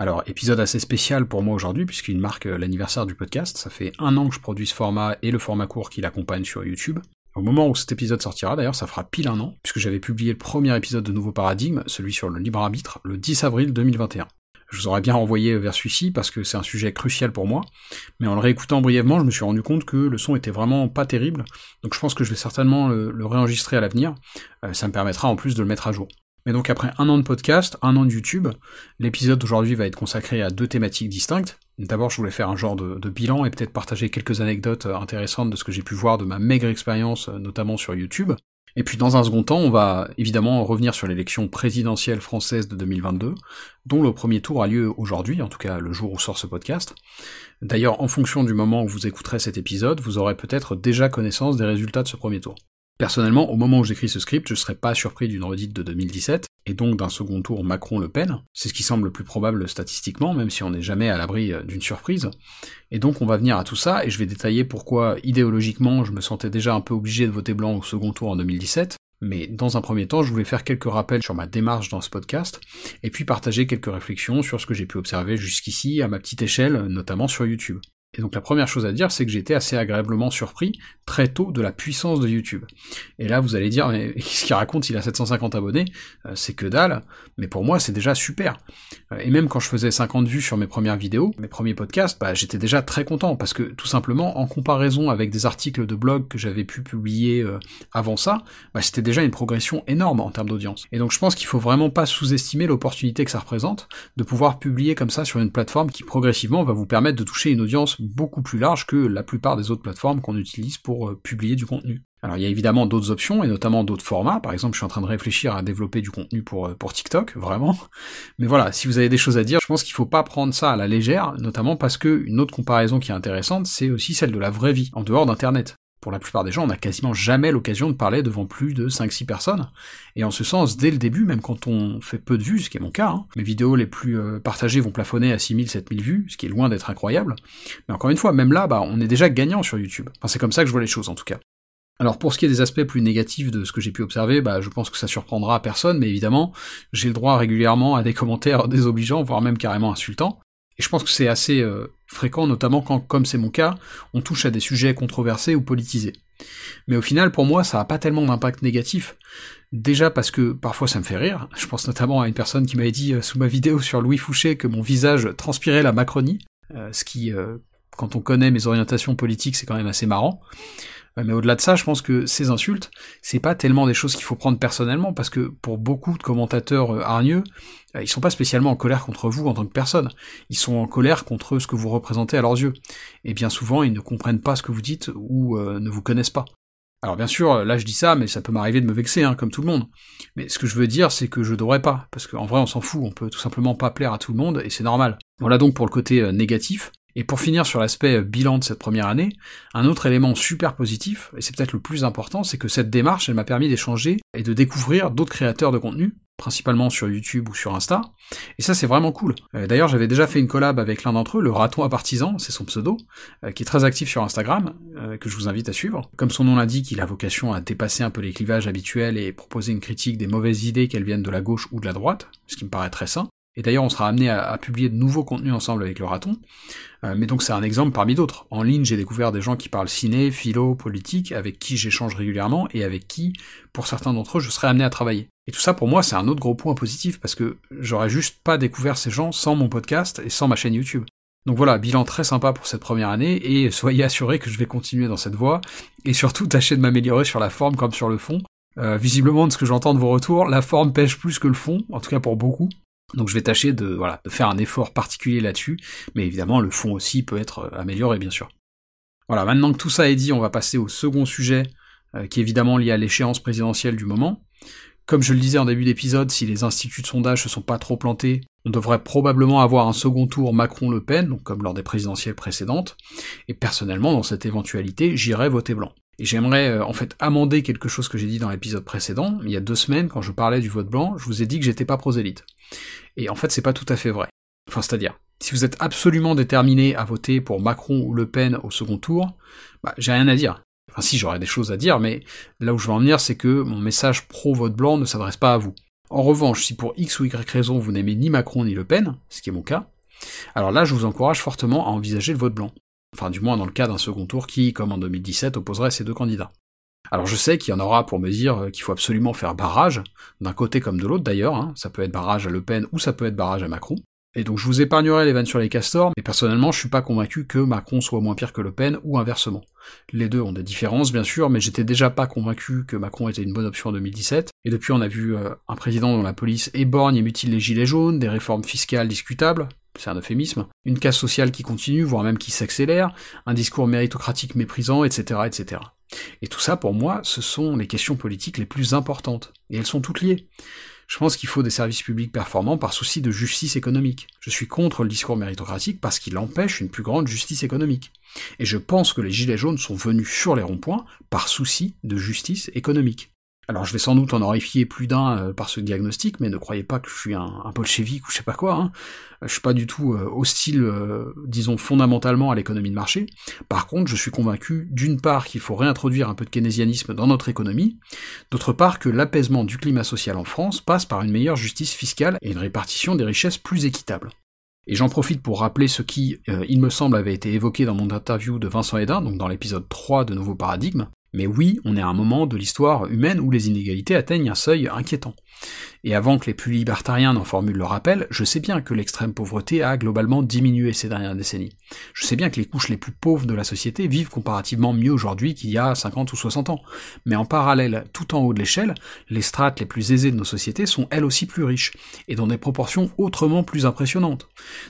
Alors, épisode assez spécial pour moi aujourd'hui, puisqu'il marque euh, l'anniversaire du podcast. Ça fait un an que je produis ce format et le format court qui l'accompagne sur YouTube. Au moment où cet épisode sortira, d'ailleurs, ça fera pile un an, puisque j'avais publié le premier épisode de Nouveau Paradigme, celui sur le libre arbitre, le 10 avril 2021. Je vous aurais bien renvoyé vers celui-ci parce que c'est un sujet crucial pour moi, mais en le réécoutant brièvement, je me suis rendu compte que le son était vraiment pas terrible, donc je pense que je vais certainement le, réenregistrer à l'avenir, euh, ça me permettra en plus de le mettre à jour. Mais donc après un an de podcast, un an de YouTube, l'épisode d'aujourd'hui va être consacré à deux thématiques distinctes. D'abord, je voulais faire un genre de, bilan et peut-être partager quelques anecdotes euh, intéressantes de ce que j'ai pu voir de ma maigre expérience, euh, notamment sur YouTube. Et puis dans un second temps, on va évidemment revenir sur l'élection présidentielle française de 2022, dont le premier tour a lieu aujourd'hui, en tout cas le jour où sort ce podcast. D'ailleurs, en fonction du moment où vous écouterez cet épisode, vous aurez peut-être déjà connaissance des résultats de ce premier tour. Personnellement, au moment où j'écris ce script, je serais pas surpris d'une redite de 2017, et donc d'un second tour Macron-Le Pen. C'est ce qui semble le plus probable statistiquement, même si on n'est jamais à l'abri euh, d'une surprise. Et donc on va venir à tout ça, et je vais détailler pourquoi idéologiquement je me sentais déjà un peu obligé de voter blanc au second tour en 2017, mais dans un premier temps, je voulais faire quelques rappels sur ma démarche dans ce podcast, et puis partager quelques réflexions sur ce que j'ai pu observer jusqu'ici à ma petite échelle, notamment sur YouTube. Et donc la première chose à dire, c'est que été assez agréablement surpris très tôt de la puissance de YouTube. Et là, vous allez dire, mais qu'est-ce qu'il raconte? Il a 750 abonnés, euh, c'est que dalle. Mais pour moi, c'est déjà super. Euh, et même quand je faisais 50 vues sur mes premières vidéos, mes premiers podcasts, bah, j'étais déjà très content parce que tout simplement, en comparaison avec des articles de blog que j'avais pu publier euh, avant ça, bah, c'était déjà une progression énorme en termes d'audience. Et donc je pense qu'il faut vraiment pas sous-estimer l'opportunité que ça représente de pouvoir publier comme ça sur une plateforme qui progressivement va vous permettre de toucher une audience beaucoup plus large que la plupart des autres plateformes qu'on utilise pour euh, publier du contenu. Alors il y a évidemment d'autres options et notamment d'autres formats. Par exemple, je suis en train de réfléchir à développer du contenu pour euh, TikTok, vraiment. Mais voilà, si vous avez des choses à dire, je pense qu'il faut pas prendre ça à la légère, notamment parce que une autre comparaison qui est intéressante, c'est aussi celle de la vraie vie en dehors d'internet pour la plupart des gens, on n'a quasiment jamais l'occasion de parler devant plus de 5-6 personnes. Et en ce sens, dès le début, même quand on fait peu de vues, ce qui est mon cas, hein, mes vidéos les plus euh, partagées vont plafonner à 6000-7000 vues, ce qui est loin d'être incroyable. Mais encore une fois, même là, bah, on est déjà gagnant sur YouTube. Enfin, c'est comme ça que je vois les choses, en tout cas. Alors pour ce qui est des aspects plus négatifs de ce que j'ai pu observer, bah je pense que ça surprendra personne, mais évidemment, j'ai le droit régulièrement à des commentaires désobligeants, voire même carrément insultants. Et je pense que c'est assez euh, fréquent, notamment quand, comme c'est mon cas, on touche à des sujets controversés ou politisés. Mais au final, pour moi, ça n'a pas tellement d'impact négatif. Déjà parce que parfois ça me fait rire. Je pense notamment à une personne qui m'avait dit euh, sous ma vidéo sur Louis Fouché que mon visage transpirait la Macronie, euh, ce qui, quand on connaît mes orientations politiques, c'est quand même assez marrant. Mais au-delà de ça, je pense que ces insultes, c'est pas tellement des choses qu'il faut prendre personnellement, parce que pour beaucoup de commentateurs euh, hargneux, euh, ils sont pas spécialement en colère contre vous en tant que personne. Ils sont en colère contre ce que vous représentez à leurs yeux. Et bien souvent, ils ne comprennent pas ce que vous dites ou euh, ne vous connaissent pas. Alors bien sûr, là je dis ça, mais ça peut m'arriver de me vexer, hein, comme tout le monde. Mais ce que je veux dire, c'est que je devrais pas, parce qu'en vrai on s'en fout, on peut tout simplement pas plaire à tout le monde, et c'est normal. Voilà donc pour le côté négatif. Et pour finir sur l'aspect bilan de cette première année, un autre élément super positif, et c'est peut-être le plus important, c'est que cette démarche, elle m'a permis d'échanger et de découvrir d'autres créateurs de contenu, principalement sur YouTube ou sur Insta, et ça c'est vraiment cool. Euh, d'ailleurs j'avais déjà fait une collab avec l'un d'entre eux, le raton à partisan, c'est son pseudo, euh, qui est très actif sur Instagram, euh, que je vous invite à suivre. Comme son nom l'indique, il a vocation à dépasser un peu les clivages habituels et proposer une critique des mauvaises idées qu'elles viennent de la gauche ou de la droite, ce qui me paraît très sain. Et d'ailleurs, on sera amené à, publier de nouveaux contenus ensemble avec le raton. Euh, mais donc c'est un exemple parmi d'autres. En ligne, j'ai découvert des gens qui parlent ciné, philo, politique, avec qui j'échange régulièrement et avec qui, pour certains d'entre eux, je serai amené à travailler. Et tout ça, pour moi, c'est un autre gros point positif parce que j'aurais juste pas découvert ces gens sans mon podcast et sans ma chaîne YouTube. Donc voilà, bilan très sympa pour cette première année, et soyez assurés que je vais continuer dans cette voie, et surtout tâcher de m'améliorer sur la forme comme sur le fond. Euh, visiblement, de ce que j'entends de vos retours, la forme pêche plus que le fond, en tout cas pour beaucoup. Donc je vais tâcher de, faire un effort particulier là-dessus, mais évidemment le fond aussi peut être euh, amélioré bien sûr. Voilà, maintenant que tout ça est dit, on va passer au second sujet, euh, qui est évidemment lié à l'échéance présidentielle du moment. Comme je le disais en début d'épisode, si les instituts de sondage se sont pas trop plantés, on devrait probablement avoir un second tour Macron-Le Pen, donc comme lors des présidentielles précédentes, et personnellement, dans cette éventualité, j'irai voter blanc. Et j'aimerais euh, en fait amender quelque chose que j'ai dit dans l'épisode précédent, il y a deux semaines, quand je parlais du vote blanc, je vous ai dit que j'étais pas prosélyte. Et en fait, c'est pas tout à fait vrai. Enfin, c'est-à-dire, si vous êtes absolument déterminé à voter pour Macron ou Le Pen au second tour, bah, j'ai rien à dire. Enfin si, j'aurais des choses à dire, mais là où je veux en venir, c'est que mon message pro-vote blanc ne s'adresse pas à vous. En revanche, si pour X ou Y raison vous n'aimez ni Macron ni Le Pen, ce qui est mon cas, alors là je vous encourage fortement à envisager le vote blanc. Enfin du moins dans le cas d'un second tour qui, comme en 2017, opposerait ces deux candidats. Alors je sais qu'il y en aura pour me dire qu'il faut absolument faire barrage, d'un côté comme de l'autre d'ailleurs, hein. ça peut être barrage à Le Pen ou ça peut être barrage à Macron. Et donc je vous épargnerai les vannes sur les castors, mais personnellement je suis pas convaincu que Macron soit moins pire que Le Pen, ou inversement. Les deux ont des différences bien sûr, mais j'étais déjà pas convaincu que Macron était une bonne option en 2017, et depuis on a vu euh, un président dont la police éborgne et mutile les gilets jaunes, des réformes fiscales discutables, c'est un euphémisme, une casse sociale qui continue, voire même qui s'accélère, un discours méritocratique méprisant, etc., etc. Et tout ça, pour moi, ce sont les questions politiques les plus importantes, et elles sont toutes liées. Je pense qu'il faut des services publics performants par souci de justice économique. Je suis contre le discours méritocratique parce qu'il empêche une plus grande justice économique. Et je pense que les Gilets jaunes sont venus sur les ronds-points par souci de justice économique. Alors je vais sans doute en horrifier plus d'un euh, par ce diagnostic, mais ne croyez pas que je suis un, bolchevique ou je sais pas quoi. Hein. Je suis pas du tout euh, hostile, euh, disons fondamentalement à l'économie de marché. Par contre, je suis convaincu d'une part qu'il faut réintroduire un peu de keynésianisme dans notre économie, d'autre part que l'apaisement du climat social en France passe par une meilleure justice fiscale et une répartition des richesses plus équitable. Et j'en profite pour rappeler ce qui, il me semble, avait été évoqué dans mon interview de Vincent Hédin, donc dans l'épisode 3 de Nouveau Paradigme, mais oui, on est à un moment de l'histoire humaine où les inégalités atteignent un seuil inquiétant. Et avant que les plus libertariens n'en formulent le rappel, je sais bien que l'extrême pauvreté a globalement diminué ces dernières décennies. Je sais bien que les couches les plus pauvres de la société vivent comparativement mieux aujourd'hui qu'il y a 50 ou 60 ans. Mais en parallèle, tout en haut de l'échelle, les strates les plus aisées de nos sociétés sont elles aussi plus riches, et dans des proportions autrement plus impressionnantes.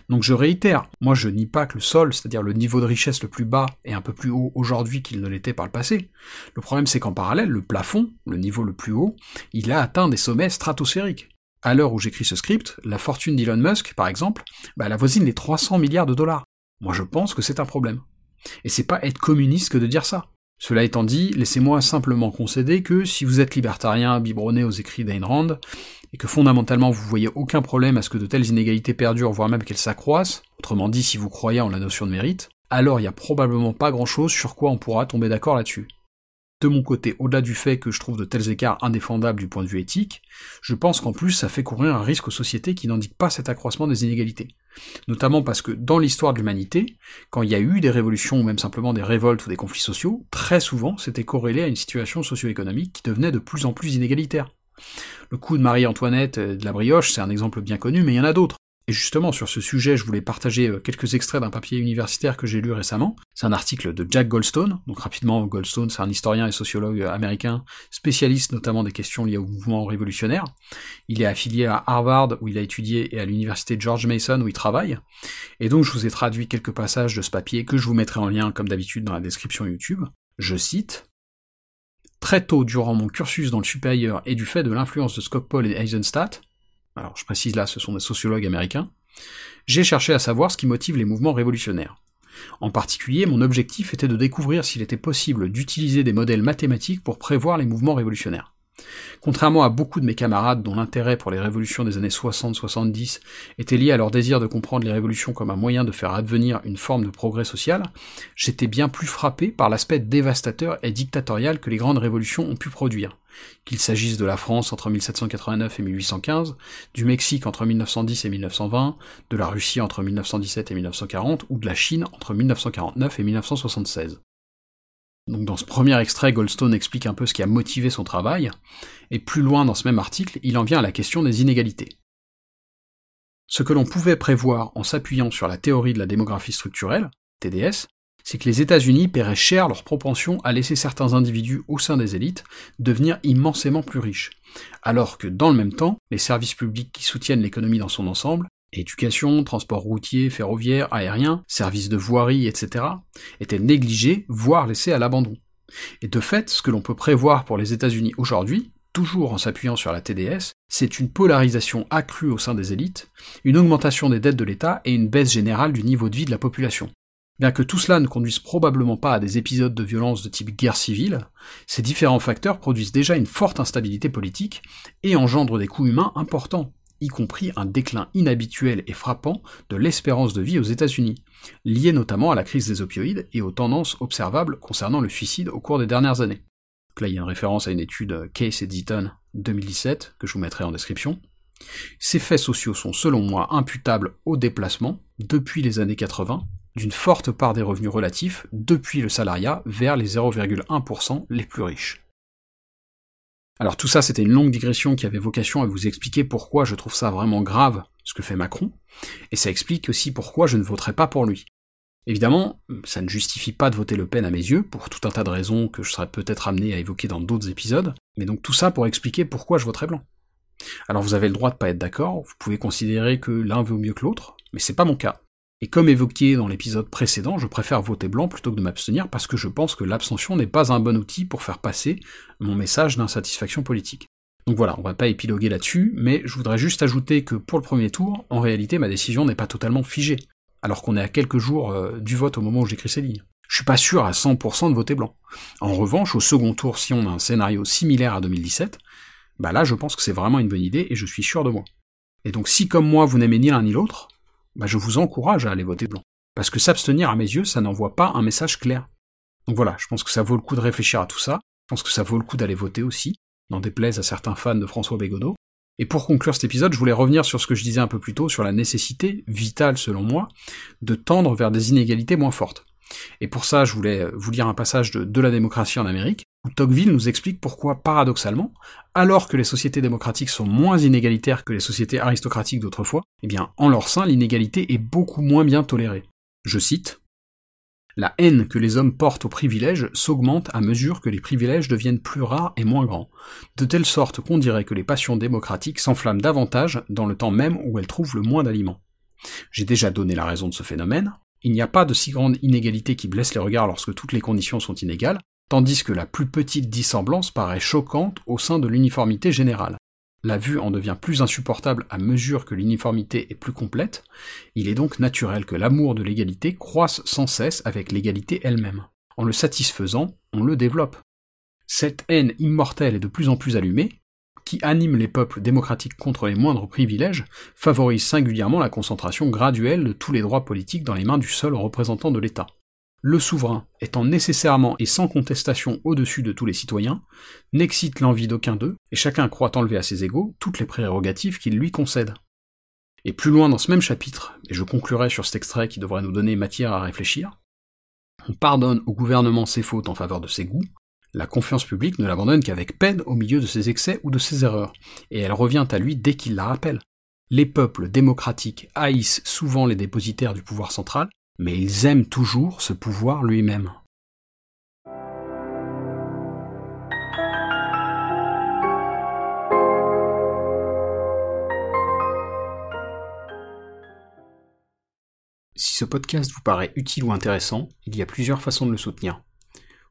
Donc je réitère, moi je nie pas que le sol, c'est-à-dire le niveau de richesse le plus bas, est un peu plus haut aujourd'hui qu'il ne l'était par le passé. Le problème c'est qu'en parallèle, le plafond, le niveau le plus haut, il a atteint des sommets À l'heure où j'écris ce script, la fortune d'Elon Musk, par exemple, bah, elle avoisine les 300 milliards de dollars. Moi je pense que c'est un problème. Et c'est pas être communiste que de dire ça. Cela étant dit, laissez-moi simplement concéder que si vous êtes libertarien biberonné aux écrits d'Ayn Rand, et que fondamentalement vous voyez aucun problème à ce que de telles inégalités perdurent, voire même qu'elles s'accroissent, autrement dit si vous croyez en la notion de mérite, alors il n'y a probablement pas grand chose sur quoi on pourra tomber d'accord là-dessus de mon côté, au-delà du fait que je trouve de tels écarts indéfendables du point de vue éthique, je pense qu'en plus ça fait courir un risque aux sociétés qui n'indiquent pas cet accroissement des inégalités. Notamment parce que dans l'histoire de l'humanité, quand il y a eu des révolutions ou même simplement des révoltes ou des conflits sociaux, très souvent c'était corrélé à une situation socio-économique qui devenait de plus en plus inégalitaire. Le coup de Marie-Antoinette de la brioche, c'est un exemple bien connu, mais il y en a d'autres. Et justement, sur ce sujet, je voulais partager euh, quelques extraits d'un papier universitaire que j'ai lu récemment. C'est un article de Jack Goldstone. Donc rapidement, Goldstone, c'est un historien et sociologue américain, spécialiste notamment des questions liées au mouvement révolutionnaire. Il est affilié à Harvard, où il a étudié, et à l'université George Mason, où il travaille. Et donc, je vous ai traduit quelques passages de ce papier que je vous mettrai en lien, comme d'habitude, dans la description YouTube. Je cite. Très tôt durant mon cursus dans le supérieur et du fait de l'influence de Skocpol et Eisenstadt, alors je précise là, ce sont des sociologues américains, j'ai cherché à savoir ce qui motive les mouvements révolutionnaires. En particulier, mon objectif était de découvrir s'il était possible d'utiliser des modèles mathématiques pour prévoir les mouvements révolutionnaires. Contrairement à beaucoup de mes camarades dont l'intérêt pour les révolutions des années 60-70 était lié à leur désir de comprendre les révolutions comme un moyen de faire advenir une forme de progrès social, j'étais bien plus frappé par l'aspect dévastateur et dictatorial que les grandes révolutions ont pu produire. Qu'il s'agisse de la France entre 1789 et 1815, du Mexique entre 1910 et 1920, de la Russie entre 1917 et 1940, ou de la Chine entre 1949 et 1976. Donc dans ce premier extrait, Goldstone explique un peu ce qui a motivé son travail, et plus loin dans ce même article, il en vient à la question des inégalités. Ce que l'on pouvait prévoir en s'appuyant sur la théorie de la démographie structurelle, TDS, c'est que les États-Unis paieraient cher leur propension à laisser certains individus au sein des élites devenir immensément plus riches, alors que dans le même temps, les services publics qui soutiennent l'économie dans son ensemble éducation, transport routier, ferroviaire, aérien, services de voirie, etc., étaient négligés, voire laissés à l'abandon. Et de fait, ce que l'on peut prévoir pour les États-Unis aujourd'hui, toujours en s'appuyant sur la TDS, c'est une polarisation accrue au sein des élites, une augmentation des dettes de l'État et une baisse générale du niveau de vie de la population. Bien que tout cela ne conduise probablement pas à des épisodes de violence de type guerre civile, ces différents facteurs produisent déjà une forte instabilité politique et engendrent des coûts humains importants, y compris un déclin inhabituel et frappant de l'espérance de vie aux États-Unis, lié notamment à la crise des opioïdes et aux tendances observables concernant le suicide au cours des dernières années. là, il y a une référence à une étude Case et Deaton 2017 que je vous mettrai en description. Ces faits sociaux sont selon moi imputables au déplacement, depuis les années 80, d'une forte part des revenus relatifs depuis le salariat vers les 0,1% les plus riches. Alors tout ça, c'était une longue digression qui avait vocation à vous expliquer pourquoi je trouve ça vraiment grave, ce que fait Macron, et ça explique aussi pourquoi je ne voterai pas pour lui. Évidemment, ça ne justifie pas de voter Le Pen à mes yeux, pour tout un tas de raisons que je serais peut-être amené à évoquer dans d'autres épisodes, mais donc tout ça pour expliquer pourquoi je voterai blanc. Alors vous avez le droit de pas être d'accord, vous pouvez considérer que l'un vaut mieux que l'autre, mais c'est pas mon cas. Et comme évoqué dans l'épisode précédent, je préfère voter blanc plutôt que de m'abstenir parce que je pense que l'abstention n'est pas un bon outil pour faire passer mon message d'insatisfaction politique. Donc voilà, on va pas épiloguer là-dessus, mais je voudrais juste ajouter que pour le premier tour, en réalité ma décision n'est pas totalement figée, alors qu'on est à quelques jours euh, du vote au moment où j'écris ces lignes. Je suis pas sûr à 100% de voter blanc. En revanche, au second tour, si on a un scénario similaire à 2017, bah là je pense que c'est vraiment une bonne idée et je suis sûr de moi. Et donc si comme moi vous n'aimez ni l'un ni l'autre, bah je vous encourage à aller voter blanc. Parce que s'abstenir, à mes yeux, ça n'envoie pas un message clair. Donc voilà, je pense que ça vaut le coup de réfléchir à tout ça, je pense que ça vaut le coup d'aller voter aussi, n'en déplaise à certains fans de François Bégodeau. Et pour conclure cet épisode, je voulais revenir sur ce que je disais un peu plus tôt, sur la nécessité, vitale selon moi, de tendre vers des inégalités moins fortes. Et pour ça, je voulais vous lire un passage de De la démocratie en Amérique, où Tocqueville nous explique pourquoi, paradoxalement, alors que les sociétés démocratiques sont moins inégalitaires que les sociétés aristocratiques d'autrefois, eh bien, en leur sein, l'inégalité est beaucoup moins bien tolérée. Je cite La haine que les hommes portent aux privilèges s'augmente à mesure que les privilèges deviennent plus rares et moins grands, de telle sorte qu'on dirait que les passions démocratiques s'enflamment davantage dans le temps même où elles trouvent le moins d'aliments. J'ai déjà donné la raison de ce phénomène, il n'y a pas de si grande inégalité qui blesse les regards lorsque toutes les conditions sont inégales, tandis que la plus petite dissemblance paraît choquante au sein de l'uniformité générale. La vue en devient plus insupportable à mesure que l'uniformité est plus complète, il est donc naturel que l'amour de l'égalité croisse sans cesse avec l'égalité elle-même. En le satisfaisant, on le développe. Cette haine immortelle est de plus en plus allumée, qui anime les peuples démocratiques contre les moindres privilèges, favorise singulièrement la concentration graduelle de tous les droits politiques dans les mains du seul représentant de l'État le souverain étant nécessairement et sans contestation au-dessus de tous les citoyens, n'excite l'envie d'aucun d'eux, et chacun croit enlever à ses égaux toutes les prérogatives qu'il lui concède. Et plus loin dans ce même chapitre, et je conclurai sur cet extrait qui devrait nous donner matière à réfléchir, on pardonne au gouvernement ses fautes en faveur de ses goûts, la confiance publique ne l'abandonne qu'avec peine au milieu de ses excès ou de ses erreurs, et elle revient à lui dès qu'il la rappelle. Les peuples démocratiques haïssent souvent les dépositaires du pouvoir central, mais ils aiment toujours ce pouvoir lui-même. Si ce podcast vous paraît utile ou intéressant, il y a plusieurs façons de le soutenir.